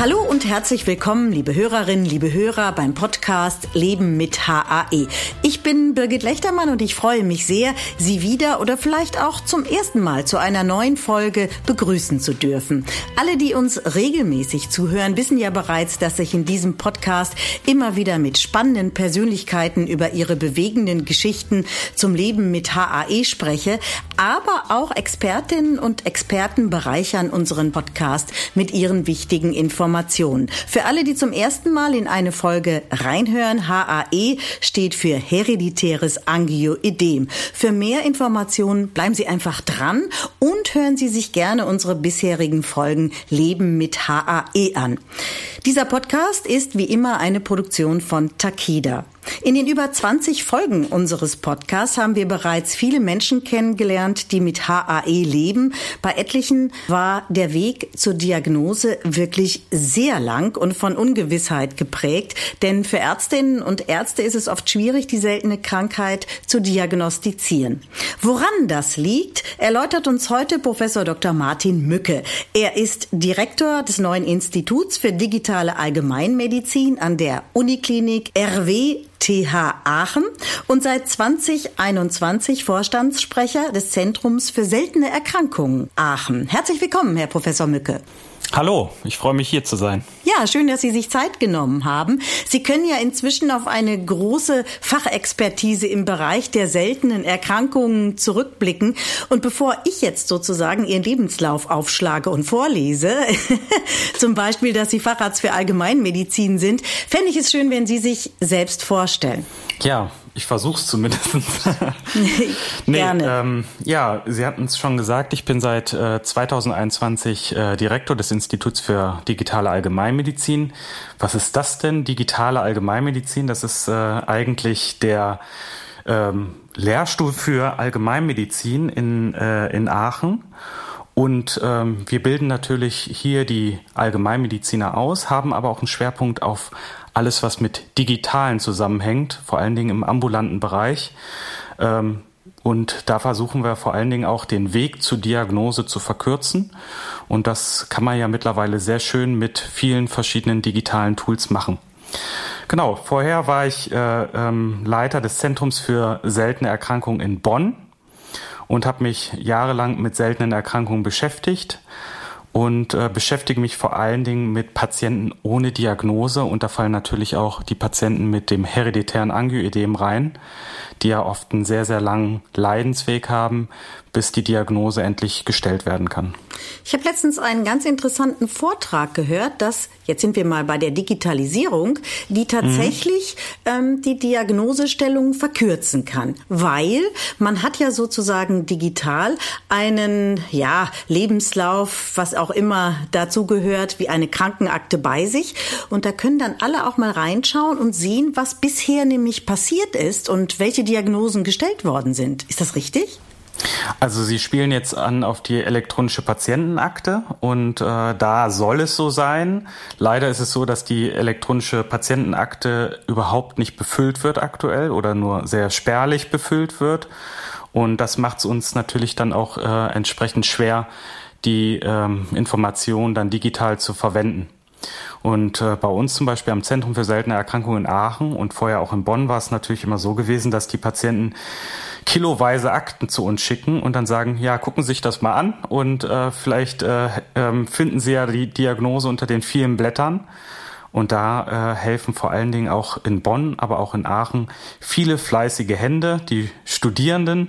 Hallo und herzlich willkommen, liebe Hörerinnen, liebe Hörer beim Podcast Leben mit HAE. Ich bin Birgit Lechtermann und ich freue mich sehr, Sie wieder oder vielleicht auch zum ersten Mal zu einer neuen Folge begrüßen zu dürfen. Alle, die uns regelmäßig zuhören, wissen ja bereits, dass ich in diesem Podcast immer wieder mit spannenden Persönlichkeiten über ihre bewegenden Geschichten zum Leben mit HAE spreche, aber auch Expertinnen und Experten bereichern unseren Podcast mit ihren wichtigen Informationen. Für alle, die zum ersten Mal in eine Folge reinhören, HAE steht für hereditäres Angioedem. Für mehr Informationen bleiben Sie einfach dran und hören Sie sich gerne unsere bisherigen Folgen Leben mit HAE an. Dieser Podcast ist wie immer eine Produktion von Takeda. In den über 20 Folgen unseres Podcasts haben wir bereits viele Menschen kennengelernt, die mit HAE leben. Bei etlichen war der Weg zur Diagnose wirklich sehr lang und von Ungewissheit geprägt, denn für Ärztinnen und Ärzte ist es oft schwierig, die seltene Krankheit zu diagnostizieren. Woran das liegt, erläutert uns heute Professor Dr. Martin Mücke. Er ist Direktor des neuen Instituts für digitale Allgemeinmedizin an der Uniklinik RW TH Aachen und seit 2021 Vorstandssprecher des Zentrums für seltene Erkrankungen Aachen. Herzlich willkommen, Herr Professor Mücke. Hallo, ich freue mich hier zu sein. Ja, schön, dass Sie sich Zeit genommen haben. Sie können ja inzwischen auf eine große Fachexpertise im Bereich der seltenen Erkrankungen zurückblicken. Und bevor ich jetzt sozusagen Ihren Lebenslauf aufschlage und vorlese, zum Beispiel, dass Sie Facharzt für Allgemeinmedizin sind, fände ich es schön, wenn Sie sich selbst vorstellen. Ja, ich versuche es zumindest. nee, Gerne. Ähm, ja, Sie hatten es schon gesagt, ich bin seit äh, 2021 äh, Direktor des Instituts für digitale Allgemeinmedizin. Was ist das denn, digitale Allgemeinmedizin? Das ist äh, eigentlich der ähm, Lehrstuhl für Allgemeinmedizin in, äh, in Aachen. Und ähm, wir bilden natürlich hier die Allgemeinmediziner aus, haben aber auch einen Schwerpunkt auf alles, was mit Digitalen zusammenhängt, vor allen Dingen im ambulanten Bereich. Ähm, und da versuchen wir vor allen Dingen auch den Weg zur Diagnose zu verkürzen. Und das kann man ja mittlerweile sehr schön mit vielen verschiedenen digitalen Tools machen. Genau, vorher war ich äh, ähm, Leiter des Zentrums für seltene Erkrankungen in Bonn und habe mich jahrelang mit seltenen Erkrankungen beschäftigt und äh, beschäftige mich vor allen Dingen mit Patienten ohne Diagnose. Und da fallen natürlich auch die Patienten mit dem hereditären Angioedem rein, die ja oft einen sehr, sehr langen Leidensweg haben, bis die Diagnose endlich gestellt werden kann. Ich habe letztens einen ganz interessanten Vortrag gehört, dass, jetzt sind wir mal bei der Digitalisierung, die tatsächlich mhm. ähm, die Diagnosestellung verkürzen kann, weil man hat ja sozusagen digital einen ja, Lebenslauf, was auch immer dazu gehört, wie eine Krankenakte bei sich. Und da können dann alle auch mal reinschauen und sehen, was bisher nämlich passiert ist und welche Diagnosen gestellt worden sind. Ist das richtig? Also Sie spielen jetzt an auf die elektronische Patientenakte und äh, da soll es so sein. Leider ist es so, dass die elektronische Patientenakte überhaupt nicht befüllt wird aktuell oder nur sehr spärlich befüllt wird. Und das macht es uns natürlich dann auch äh, entsprechend schwer, die ähm, Information dann digital zu verwenden. Und äh, bei uns zum Beispiel am Zentrum für seltene Erkrankungen in Aachen und vorher auch in Bonn war es natürlich immer so gewesen, dass die Patienten kiloweise Akten zu uns schicken und dann sagen, ja, gucken Sie sich das mal an und äh, vielleicht äh, äh, finden Sie ja die Diagnose unter den vielen Blättern. Und da äh, helfen vor allen Dingen auch in Bonn, aber auch in Aachen viele fleißige Hände, die Studierenden,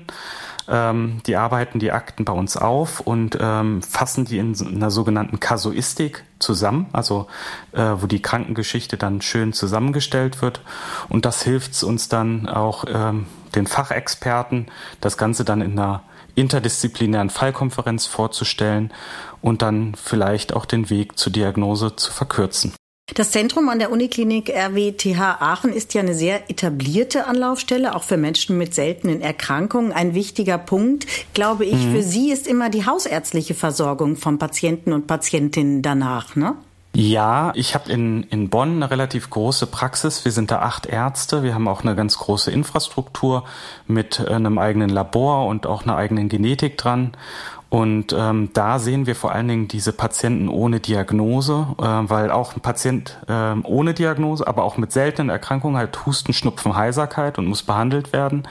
ähm, die arbeiten die Akten bei uns auf und ähm, fassen die in einer sogenannten Kasuistik zusammen, also äh, wo die Krankengeschichte dann schön zusammengestellt wird. Und das hilft uns dann auch ähm, den Fachexperten, das Ganze dann in einer interdisziplinären Fallkonferenz vorzustellen und dann vielleicht auch den Weg zur Diagnose zu verkürzen. Das Zentrum an der Uniklinik RWTH Aachen ist ja eine sehr etablierte Anlaufstelle, auch für Menschen mit seltenen Erkrankungen. Ein wichtiger Punkt, glaube ich, mhm. für Sie ist immer die hausärztliche Versorgung von Patienten und Patientinnen danach, ne? Ja, ich habe in, in Bonn eine relativ große Praxis. Wir sind da acht Ärzte. Wir haben auch eine ganz große Infrastruktur mit äh, einem eigenen Labor und auch einer eigenen Genetik dran. Und ähm, da sehen wir vor allen Dingen diese Patienten ohne Diagnose, äh, weil auch ein Patient äh, ohne Diagnose, aber auch mit seltenen Erkrankungen halt Husten, Schnupfen, Heiserkeit und muss behandelt werden.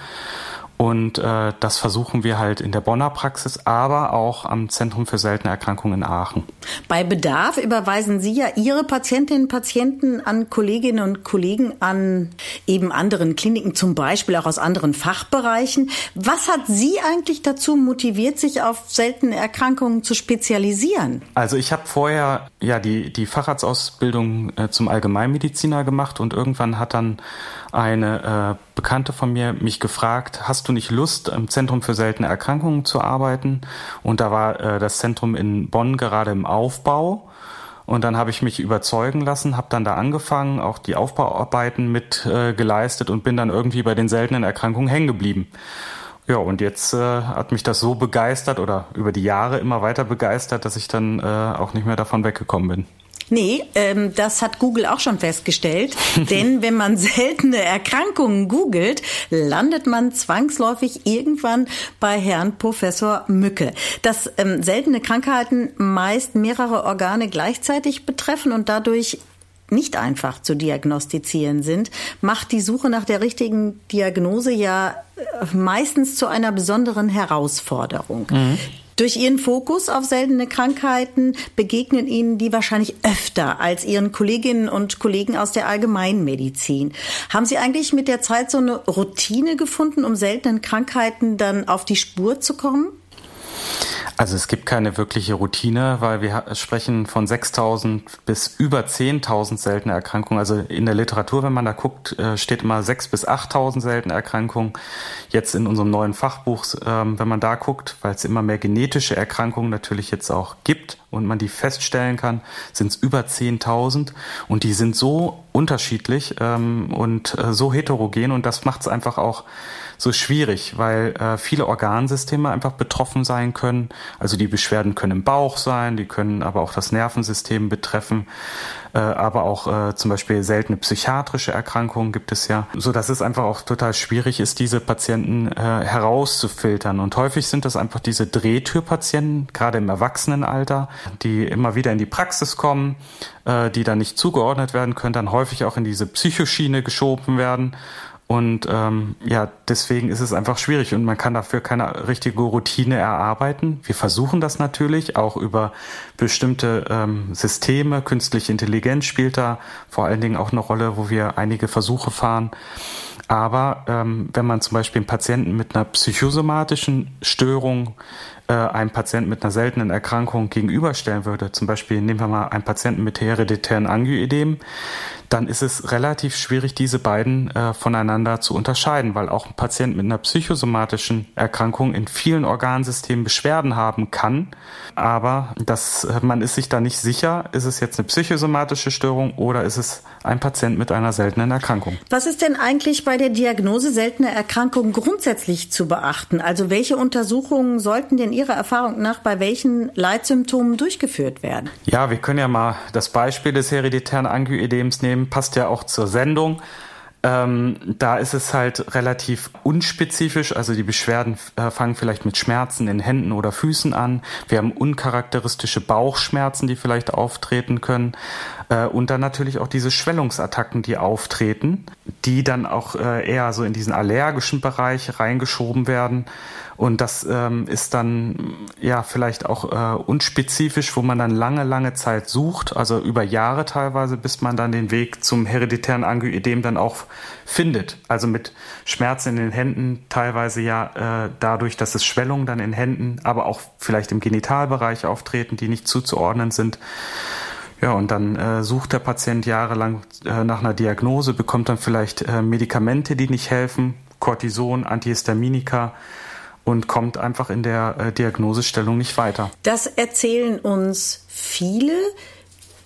Und äh, das versuchen wir halt in der Bonner Praxis, aber auch am Zentrum für seltene Erkrankungen in Aachen. Bei Bedarf überweisen Sie ja Ihre Patientinnen und Patienten an Kolleginnen und Kollegen an eben anderen Kliniken, zum Beispiel auch aus anderen Fachbereichen. Was hat Sie eigentlich dazu motiviert, sich auf seltene Erkrankungen zu spezialisieren? Also ich habe vorher ja die, die Facharztausbildung äh, zum Allgemeinmediziner gemacht und irgendwann hat dann eine äh, Bekannte von mir mich gefragt, hast du nicht Lust, im Zentrum für seltene Erkrankungen zu arbeiten? Und da war äh, das Zentrum in Bonn gerade im Aufbau. Und dann habe ich mich überzeugen lassen, habe dann da angefangen, auch die Aufbauarbeiten mit äh, geleistet und bin dann irgendwie bei den seltenen Erkrankungen hängen geblieben. Ja, und jetzt äh, hat mich das so begeistert oder über die Jahre immer weiter begeistert, dass ich dann äh, auch nicht mehr davon weggekommen bin. Nee, ähm, das hat Google auch schon festgestellt. Denn wenn man seltene Erkrankungen googelt, landet man zwangsläufig irgendwann bei Herrn Professor Mücke. Dass ähm, seltene Krankheiten meist mehrere Organe gleichzeitig betreffen und dadurch nicht einfach zu diagnostizieren sind, macht die Suche nach der richtigen Diagnose ja äh, meistens zu einer besonderen Herausforderung. Mhm. Durch ihren Fokus auf seltene Krankheiten begegnen ihnen die wahrscheinlich öfter als ihren Kolleginnen und Kollegen aus der Allgemeinmedizin. Haben Sie eigentlich mit der Zeit so eine Routine gefunden, um seltenen Krankheiten dann auf die Spur zu kommen? Also es gibt keine wirkliche Routine, weil wir sprechen von 6.000 bis über 10.000 seltene Erkrankungen. Also in der Literatur, wenn man da guckt, äh, steht immer 6.000 bis 8.000 seltene Erkrankungen. Jetzt in unserem neuen Fachbuch, ähm, wenn man da guckt, weil es immer mehr genetische Erkrankungen natürlich jetzt auch gibt und man die feststellen kann, sind es über 10.000 und die sind so unterschiedlich ähm, und äh, so heterogen und das macht es einfach auch so schwierig, weil äh, viele Organsysteme einfach betroffen sein können. Also die Beschwerden können im Bauch sein, die können aber auch das Nervensystem betreffen, äh, aber auch äh, zum Beispiel seltene psychiatrische Erkrankungen gibt es ja, so dass es einfach auch total schwierig ist, diese Patienten äh, herauszufiltern. Und häufig sind das einfach diese Drehtürpatienten, gerade im Erwachsenenalter, die immer wieder in die Praxis kommen, äh, die dann nicht zugeordnet werden können, dann häufig auch in diese Psychoschiene geschoben werden und ähm, ja, deswegen ist es einfach schwierig und man kann dafür keine richtige Routine erarbeiten. Wir versuchen das natürlich auch über bestimmte ähm, Systeme. Künstliche Intelligenz spielt da vor allen Dingen auch eine Rolle, wo wir einige Versuche fahren. Aber ähm, wenn man zum Beispiel einen Patienten mit einer psychosomatischen Störung äh, einem Patienten mit einer seltenen Erkrankung gegenüberstellen würde, zum Beispiel nehmen wir mal einen Patienten mit hereditären Angioedem, dann ist es relativ schwierig, diese beiden äh, voneinander zu unterscheiden, weil auch ein Patient mit einer psychosomatischen Erkrankung in vielen Organsystemen Beschwerden haben kann, aber das, äh, man ist sich da nicht sicher, ist es jetzt eine psychosomatische Störung oder ist es ein Patient mit einer seltenen Erkrankung. Was ist denn eigentlich bei der Diagnose seltener Erkrankungen grundsätzlich zu beachten? Also welche Untersuchungen sollten denn Ihrer Erfahrung nach bei welchen Leitsymptomen durchgeführt werden? Ja, wir können ja mal das Beispiel des hereditären Angioedems nehmen passt ja auch zur Sendung. Ähm, da ist es halt relativ unspezifisch, also die Beschwerden äh, fangen vielleicht mit Schmerzen in Händen oder Füßen an. Wir haben uncharakteristische Bauchschmerzen, die vielleicht auftreten können. Äh, und dann natürlich auch diese Schwellungsattacken, die auftreten, die dann auch äh, eher so in diesen allergischen Bereich reingeschoben werden. Und das ähm, ist dann ja vielleicht auch äh, unspezifisch, wo man dann lange, lange Zeit sucht, also über Jahre teilweise, bis man dann den Weg zum hereditären Angioedem dann auch findet. Also mit Schmerzen in den Händen, teilweise ja dadurch, dass es Schwellungen dann in Händen, aber auch vielleicht im Genitalbereich auftreten, die nicht zuzuordnen sind. Ja, und dann äh, sucht der Patient jahrelang äh, nach einer Diagnose, bekommt dann vielleicht äh, Medikamente, die nicht helfen, Cortison, Antihistaminika und kommt einfach in der äh, Diagnosestellung nicht weiter. Das erzählen uns viele.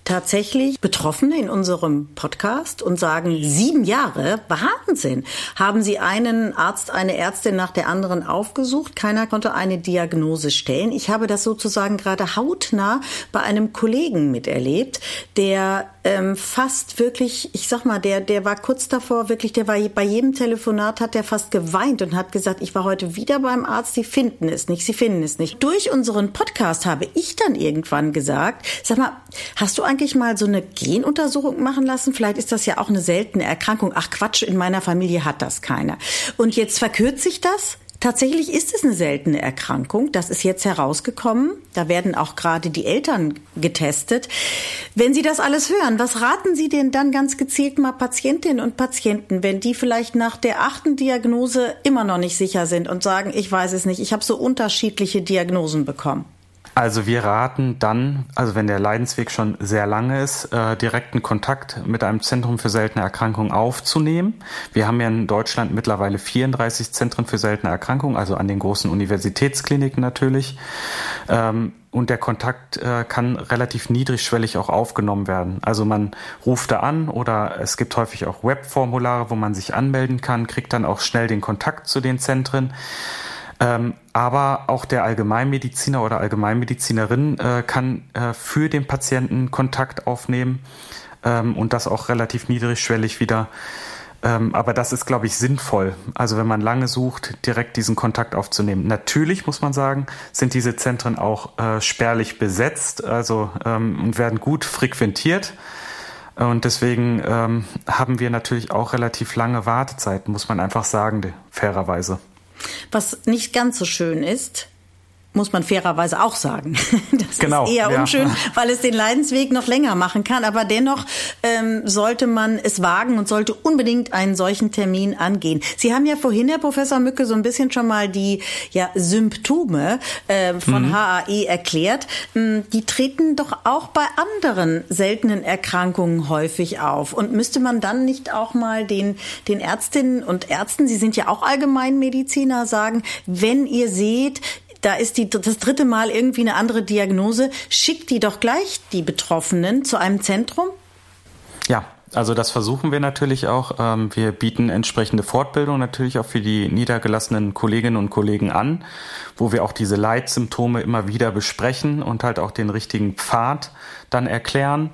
Tatsächlich Betroffene in unserem Podcast und sagen, sieben Jahre, Wahnsinn. Haben Sie einen Arzt, eine Ärztin nach der anderen aufgesucht? Keiner konnte eine Diagnose stellen. Ich habe das sozusagen gerade hautnah bei einem Kollegen miterlebt, der ähm, fast wirklich, ich sag mal, der, der war kurz davor, wirklich, der war bei jedem Telefonat hat der fast geweint und hat gesagt, ich war heute wieder beim Arzt, sie finden es nicht, sie finden es nicht. Durch unseren Podcast habe ich dann irgendwann gesagt, sag mal, hast du eigentlich mal so eine Genuntersuchung machen lassen? Vielleicht ist das ja auch eine seltene Erkrankung. Ach Quatsch, in meiner Familie hat das keiner. Und jetzt verkürzt sich das Tatsächlich ist es eine seltene Erkrankung. Das ist jetzt herausgekommen. Da werden auch gerade die Eltern getestet. Wenn Sie das alles hören, was raten Sie denn dann ganz gezielt mal Patientinnen und Patienten, wenn die vielleicht nach der achten Diagnose immer noch nicht sicher sind und sagen, ich weiß es nicht, ich habe so unterschiedliche Diagnosen bekommen? Also wir raten dann, also wenn der Leidensweg schon sehr lange ist, äh, direkten Kontakt mit einem Zentrum für seltene Erkrankungen aufzunehmen. Wir haben ja in Deutschland mittlerweile 34 Zentren für seltene Erkrankungen, also an den großen Universitätskliniken natürlich. Ähm, und der Kontakt äh, kann relativ niedrigschwellig auch aufgenommen werden. Also man ruft da an oder es gibt häufig auch Webformulare, wo man sich anmelden kann, kriegt dann auch schnell den Kontakt zu den Zentren. Ähm, aber auch der Allgemeinmediziner oder Allgemeinmedizinerin äh, kann äh, für den Patienten Kontakt aufnehmen ähm, und das auch relativ niedrigschwellig wieder. Ähm, aber das ist, glaube ich, sinnvoll. Also wenn man lange sucht, direkt diesen Kontakt aufzunehmen. Natürlich muss man sagen, sind diese Zentren auch äh, spärlich besetzt, also ähm, und werden gut frequentiert. Und deswegen ähm, haben wir natürlich auch relativ lange Wartezeiten, muss man einfach sagen, fairerweise. Was nicht ganz so schön ist, muss man fairerweise auch sagen. Das genau, ist eher ja. unschön, weil es den Leidensweg noch länger machen kann. Aber dennoch ähm, sollte man es wagen und sollte unbedingt einen solchen Termin angehen. Sie haben ja vorhin, Herr Professor Mücke, so ein bisschen schon mal die ja, Symptome äh, von mhm. HAE erklärt. Ähm, die treten doch auch bei anderen seltenen Erkrankungen häufig auf. Und müsste man dann nicht auch mal den, den Ärztinnen und Ärzten, Sie sind ja auch Allgemeinmediziner, sagen, wenn ihr seht, da ist die, das dritte Mal irgendwie eine andere Diagnose, schickt die doch gleich die Betroffenen zu einem Zentrum? Ja, also das versuchen wir natürlich auch. Ähm, wir bieten entsprechende Fortbildung natürlich auch für die niedergelassenen Kolleginnen und Kollegen an, wo wir auch diese Leitsymptome immer wieder besprechen und halt auch den richtigen Pfad dann erklären.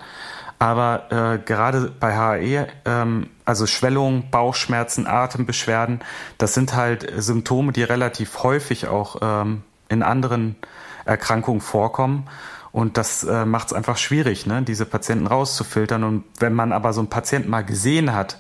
Aber äh, gerade bei HAE, ähm, also Schwellung, Bauchschmerzen, Atembeschwerden, das sind halt Symptome, die relativ häufig auch ähm, in anderen Erkrankungen vorkommen. Und das äh, macht es einfach schwierig, ne, diese Patienten rauszufiltern. Und wenn man aber so einen Patienten mal gesehen hat,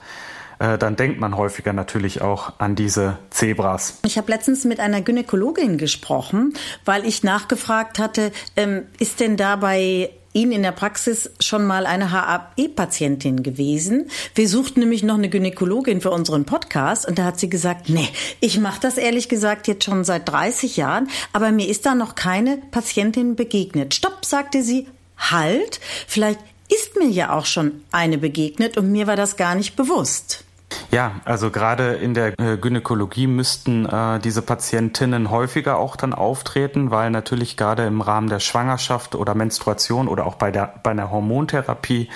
äh, dann denkt man häufiger natürlich auch an diese Zebras. Ich habe letztens mit einer Gynäkologin gesprochen, weil ich nachgefragt hatte, ähm, ist denn dabei Ihnen in der Praxis schon mal eine HAE-Patientin gewesen. Wir suchten nämlich noch eine Gynäkologin für unseren Podcast und da hat sie gesagt, nee, ich mache das ehrlich gesagt jetzt schon seit 30 Jahren, aber mir ist da noch keine Patientin begegnet. Stopp, sagte sie, halt, vielleicht ist mir ja auch schon eine begegnet und mir war das gar nicht bewusst. Ja, also gerade in der äh, Gynäkologie müssten äh, diese Patientinnen häufiger auch dann auftreten, weil natürlich gerade im Rahmen der Schwangerschaft oder Menstruation oder auch bei der bei einer Hormontherapie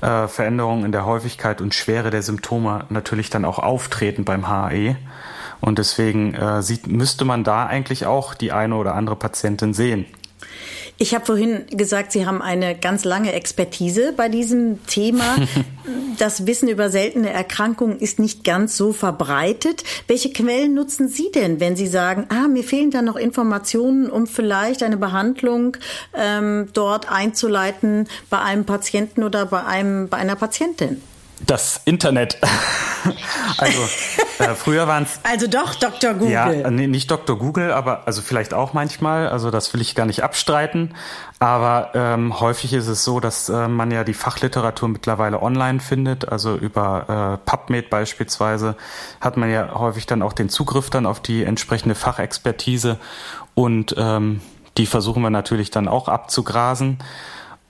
äh, Veränderungen in der Häufigkeit und Schwere der Symptome natürlich dann auch auftreten beim HAE. Und deswegen äh, sieht, müsste man da eigentlich auch die eine oder andere Patientin sehen. Ich habe vorhin gesagt, Sie haben eine ganz lange Expertise bei diesem Thema. Das Wissen über seltene Erkrankungen ist nicht ganz so verbreitet. Welche Quellen nutzen Sie denn, wenn Sie sagen, ah, mir fehlen da noch Informationen, um vielleicht eine Behandlung ähm, dort einzuleiten bei einem Patienten oder bei einem bei einer Patientin? Das Internet. also äh, früher waren es. Also doch Dr. Google. Ja, nee, nicht Dr. Google, aber also vielleicht auch manchmal. Also das will ich gar nicht abstreiten. Aber ähm, häufig ist es so, dass äh, man ja die Fachliteratur mittlerweile online findet. Also über äh, PubMed beispielsweise hat man ja häufig dann auch den Zugriff dann auf die entsprechende Fachexpertise und ähm, die versuchen wir natürlich dann auch abzugrasen.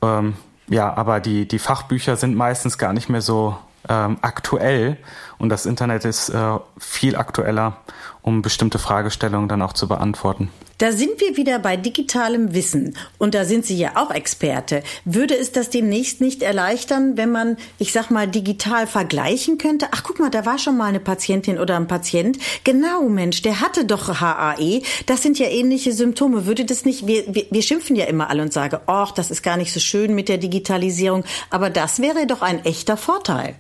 Ähm, ja, aber die, die Fachbücher sind meistens gar nicht mehr so ähm, aktuell und das Internet ist äh, viel aktueller, um bestimmte Fragestellungen dann auch zu beantworten. Da sind wir wieder bei digitalem Wissen und da sind Sie ja auch Experte. Würde es das demnächst nicht erleichtern, wenn man, ich sag mal, digital vergleichen könnte? Ach, guck mal, da war schon mal eine Patientin oder ein Patient. Genau, Mensch, der hatte doch HAE. Das sind ja ähnliche Symptome. Würde das nicht, wir, wir, schimpfen ja immer alle und sagen, ach, das ist gar nicht so schön mit der Digitalisierung. Aber das wäre doch ein echter Vorteil.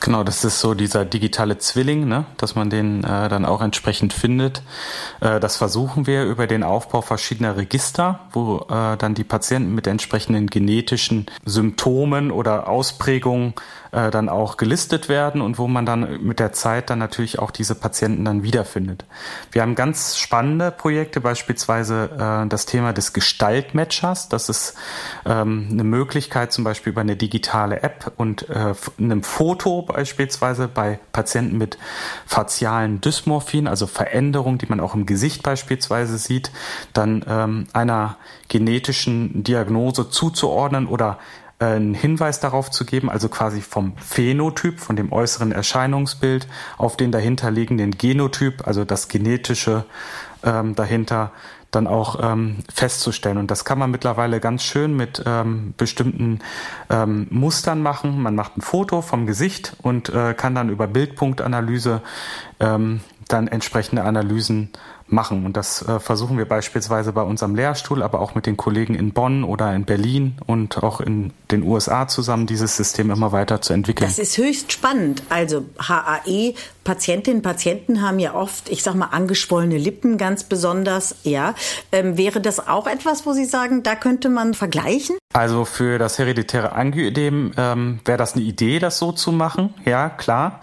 Genau, das ist so dieser digitale Zwilling, ne? dass man den äh, dann auch entsprechend findet. Äh, das versuchen wir über den Aufbau verschiedener Register, wo äh, dann die Patienten mit entsprechenden genetischen Symptomen oder Ausprägungen äh, dann auch gelistet werden und wo man dann mit der Zeit dann natürlich auch diese Patienten dann wiederfindet. Wir haben ganz spannende Projekte, beispielsweise äh, das Thema des Gestaltmatchers. Das ist ähm, eine Möglichkeit, zum Beispiel über eine digitale App und äh, einem Foto beispielsweise bei Patienten mit facialen Dysmorphien, also Veränderungen, die man auch im Gesicht beispielsweise sieht, dann ähm, einer genetischen Diagnose zuzuordnen oder einen Hinweis darauf zu geben, also quasi vom Phänotyp, von dem äußeren Erscheinungsbild auf den dahinterliegenden Genotyp, also das genetische ähm, dahinter dann auch ähm, festzustellen. Und das kann man mittlerweile ganz schön mit ähm, bestimmten ähm, Mustern machen. Man macht ein Foto vom Gesicht und äh, kann dann über Bildpunktanalyse ähm, dann entsprechende Analysen machen. Und das äh, versuchen wir beispielsweise bei unserem Lehrstuhl, aber auch mit den Kollegen in Bonn oder in Berlin und auch in den USA zusammen, dieses System immer weiter zu entwickeln. Das ist höchst spannend. Also HAE, Patientinnen und Patienten haben ja oft, ich sag mal, angeschwollene Lippen ganz besonders. Ja, ähm, wäre das auch etwas, wo Sie sagen, da könnte man vergleichen? Also für das hereditäre Angioödem ähm, wäre das eine Idee, das so zu machen. Ja, klar.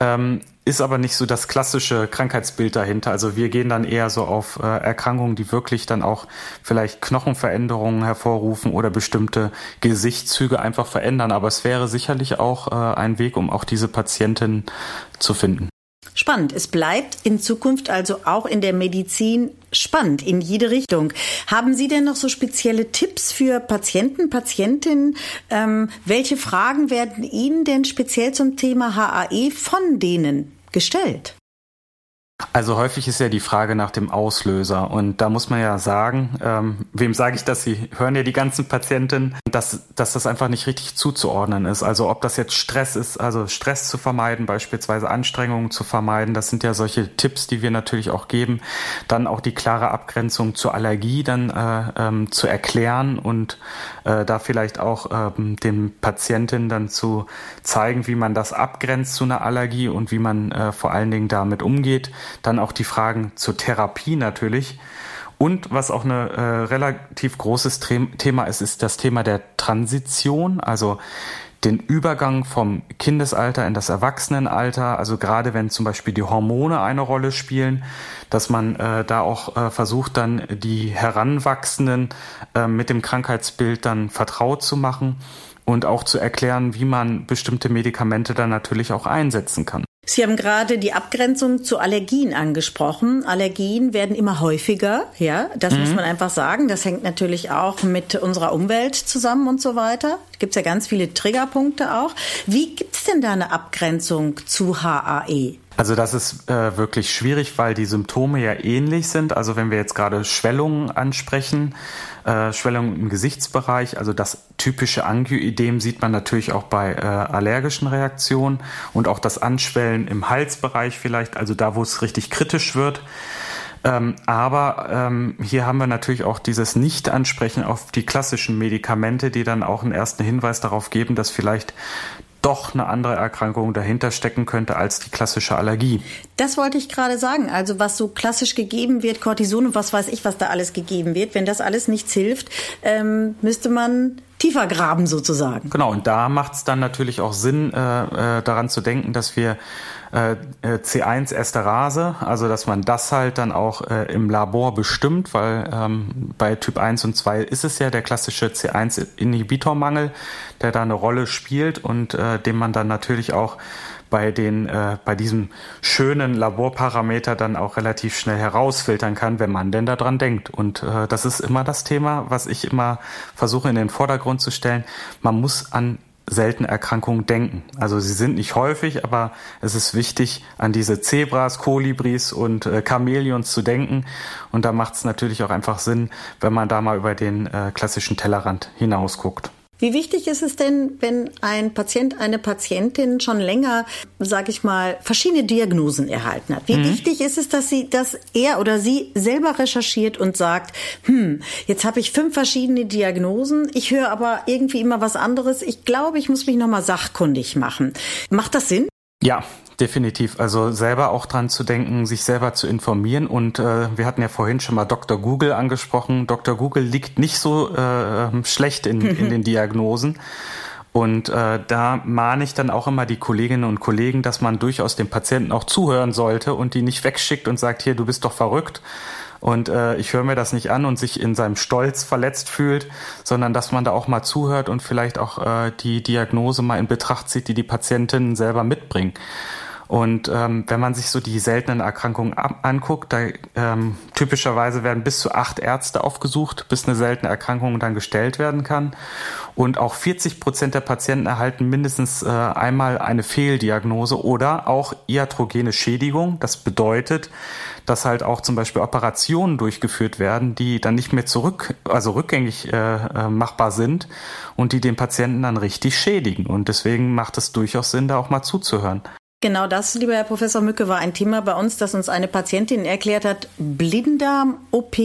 Ähm, ist aber nicht so das klassische Krankheitsbild dahinter. Also wir gehen dann eher so auf äh, Erkrankungen, die wirklich dann auch vielleicht Knochenveränderungen hervorrufen oder bestimmte Gesichtszüge einfach verändern. Aber es wäre sicherlich auch äh, ein Weg, um auch diese Patienten zu finden. Spannend. Es bleibt in Zukunft also auch in der Medizin spannend in jede Richtung. Haben Sie denn noch so spezielle Tipps für Patienten, Patientinnen? Ähm, welche Fragen werden Ihnen denn speziell zum Thema HAE von denen gestellt? Also häufig ist ja die Frage nach dem Auslöser und da muss man ja sagen, ähm, wem sage ich das? Sie hören ja die ganzen Patienten, dass, dass das einfach nicht richtig zuzuordnen ist. Also ob das jetzt Stress ist, also Stress zu vermeiden, beispielsweise Anstrengungen zu vermeiden, das sind ja solche Tipps, die wir natürlich auch geben. Dann auch die klare Abgrenzung zur Allergie dann äh, ähm, zu erklären und äh, da vielleicht auch ähm, dem Patienten dann zu zeigen, wie man das abgrenzt zu einer Allergie und wie man äh, vor allen Dingen damit umgeht. Dann auch die Fragen zur Therapie natürlich. Und was auch ein äh, relativ großes Thema ist, ist das Thema der Transition, also den Übergang vom Kindesalter in das Erwachsenenalter, also gerade wenn zum Beispiel die Hormone eine Rolle spielen, dass man äh, da auch äh, versucht, dann die Heranwachsenden äh, mit dem Krankheitsbild dann vertraut zu machen und auch zu erklären, wie man bestimmte Medikamente dann natürlich auch einsetzen kann. Sie haben gerade die Abgrenzung zu Allergien angesprochen. Allergien werden immer häufiger, ja, das mhm. muss man einfach sagen. Das hängt natürlich auch mit unserer Umwelt zusammen und so weiter. Gibt es ja ganz viele Triggerpunkte auch. Wie gibt es denn da eine Abgrenzung zu HAE? Also das ist äh, wirklich schwierig, weil die Symptome ja ähnlich sind. Also wenn wir jetzt gerade Schwellungen ansprechen, äh, Schwellungen im Gesichtsbereich, also das typische Angioidem sieht man natürlich auch bei äh, allergischen Reaktionen und auch das Anschwellen im Halsbereich vielleicht, also da, wo es richtig kritisch wird. Ähm, aber ähm, hier haben wir natürlich auch dieses Nicht-Ansprechen auf die klassischen Medikamente, die dann auch einen ersten Hinweis darauf geben, dass vielleicht doch eine andere Erkrankung dahinter stecken könnte als die klassische Allergie. Das wollte ich gerade sagen. Also was so klassisch gegeben wird, Cortison und was weiß ich, was da alles gegeben wird, wenn das alles nichts hilft, ähm, müsste man tiefer graben sozusagen. Genau, und da macht es dann natürlich auch Sinn, äh, äh, daran zu denken, dass wir äh, äh C1-Esterase, also dass man das halt dann auch äh, im Labor bestimmt, weil ähm, bei Typ 1 und 2 ist es ja der klassische C1-Inhibitormangel, der da eine Rolle spielt und äh, dem man dann natürlich auch bei den äh, bei diesem schönen Laborparameter dann auch relativ schnell herausfiltern kann, wenn man denn daran denkt. Und äh, das ist immer das Thema, was ich immer versuche in den Vordergrund zu stellen. Man muss an seltene Erkrankungen denken. Also sie sind nicht häufig, aber es ist wichtig, an diese Zebras, Kolibris und äh, Chamäleons zu denken. Und da macht es natürlich auch einfach Sinn, wenn man da mal über den äh, klassischen Tellerrand hinausguckt. Wie wichtig ist es denn, wenn ein Patient, eine Patientin schon länger, sage ich mal, verschiedene Diagnosen erhalten hat? Wie mhm. wichtig ist es, dass sie, dass er oder sie selber recherchiert und sagt, hm, jetzt habe ich fünf verschiedene Diagnosen, ich höre aber irgendwie immer was anderes. Ich glaube, ich muss mich nochmal sachkundig machen. Macht das Sinn? Ja, Definitiv. Also selber auch dran zu denken, sich selber zu informieren. Und äh, wir hatten ja vorhin schon mal Dr. Google angesprochen. Dr. Google liegt nicht so äh, schlecht in, in den Diagnosen. Und äh, da mahne ich dann auch immer die Kolleginnen und Kollegen, dass man durchaus dem Patienten auch zuhören sollte und die nicht wegschickt und sagt, hier, du bist doch verrückt, und äh, ich höre mir das nicht an und sich in seinem Stolz verletzt fühlt, sondern dass man da auch mal zuhört und vielleicht auch äh, die Diagnose mal in Betracht zieht, die die Patientinnen selber mitbringen. Und ähm, wenn man sich so die seltenen Erkrankungen anguckt, da ähm, typischerweise werden bis zu acht Ärzte aufgesucht, bis eine seltene Erkrankung dann gestellt werden kann. Und auch 40 Prozent der Patienten erhalten mindestens äh, einmal eine Fehldiagnose oder auch iatrogene Schädigung. Das bedeutet, dass halt auch zum Beispiel Operationen durchgeführt werden, die dann nicht mehr zurück, also rückgängig äh, äh machbar sind und die den Patienten dann richtig schädigen. Und deswegen macht es durchaus Sinn, da auch mal zuzuhören. Genau das, lieber Herr Professor Mücke, war ein Thema bei uns, das uns eine Patientin erklärt hat. Blinddarm-OP,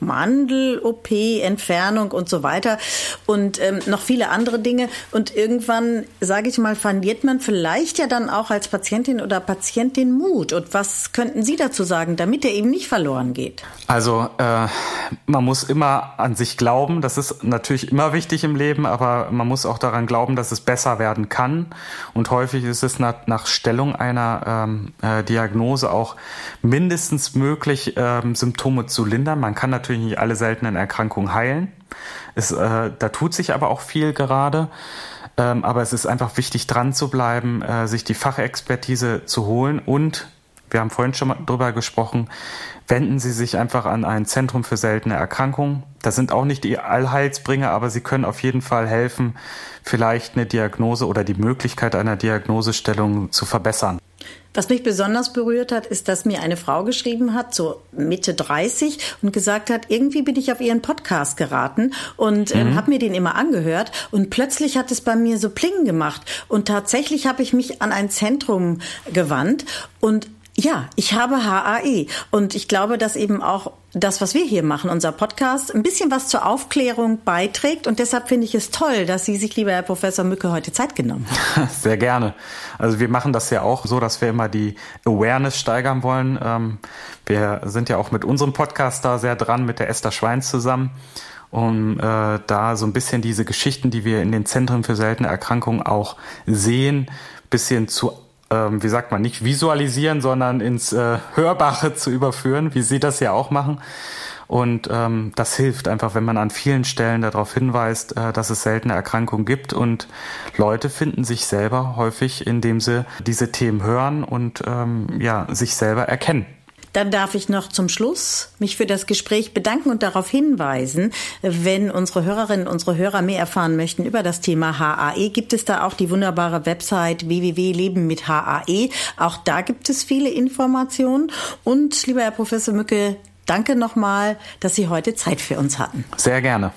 Mandel-OP, Entfernung und so weiter und ähm, noch viele andere Dinge. Und irgendwann, sage ich mal, verliert man vielleicht ja dann auch als Patientin oder Patientin Mut. Und was könnten Sie dazu sagen, damit er eben nicht verloren geht? Also äh, man muss immer an sich glauben. Das ist natürlich immer wichtig im Leben, aber man muss auch daran glauben, dass es besser werden kann. Und häufig ist es nach, nach Stellen Stellung einer ähm, äh, Diagnose auch mindestens möglich, ähm, Symptome zu lindern. Man kann natürlich nicht alle seltenen Erkrankungen heilen. Es, äh, da tut sich aber auch viel gerade. Ähm, aber es ist einfach wichtig, dran zu bleiben, äh, sich die Fachexpertise zu holen und wir haben vorhin schon mal drüber gesprochen, wenden Sie sich einfach an ein Zentrum für seltene Erkrankungen. Das sind auch nicht die Allheilsbringer, aber sie können auf jeden Fall helfen, vielleicht eine Diagnose oder die Möglichkeit einer Diagnosestellung zu verbessern. Was mich besonders berührt hat, ist, dass mir eine Frau geschrieben hat, so Mitte 30, und gesagt hat, irgendwie bin ich auf ihren Podcast geraten und ähm, mhm. habe mir den immer angehört. Und plötzlich hat es bei mir so Plingen gemacht. Und tatsächlich habe ich mich an ein Zentrum gewandt und ja, ich habe HAE und ich glaube, dass eben auch das, was wir hier machen, unser Podcast, ein bisschen was zur Aufklärung beiträgt und deshalb finde ich es toll, dass Sie sich, lieber Herr Professor Mücke, heute Zeit genommen haben. Sehr gerne. Also wir machen das ja auch so, dass wir immer die Awareness steigern wollen. Ähm, wir sind ja auch mit unserem Podcast da sehr dran, mit der Esther Schweins zusammen um äh, da so ein bisschen diese Geschichten, die wir in den Zentren für seltene Erkrankungen auch sehen, bisschen zu ähm, wie sagt man, nicht visualisieren, sondern ins äh, Hörbare zu überführen, wie Sie das ja auch machen. Und ähm, das hilft einfach, wenn man an vielen Stellen darauf hinweist, äh, dass es seltene Erkrankungen gibt. Und Leute finden sich selber häufig, indem sie diese Themen hören und ähm, ja, sich selber erkennen. Dann darf ich noch zum Schluss mich für das Gespräch bedanken und darauf hinweisen, wenn unsere Hörerinnen, unsere Hörer mehr erfahren möchten über das Thema HAE, gibt es da auch die wunderbare Website www.leben mit HAE. Auch da gibt es viele Informationen. Und lieber Herr Professor Mücke, danke nochmal, dass Sie heute Zeit für uns hatten. Sehr gerne.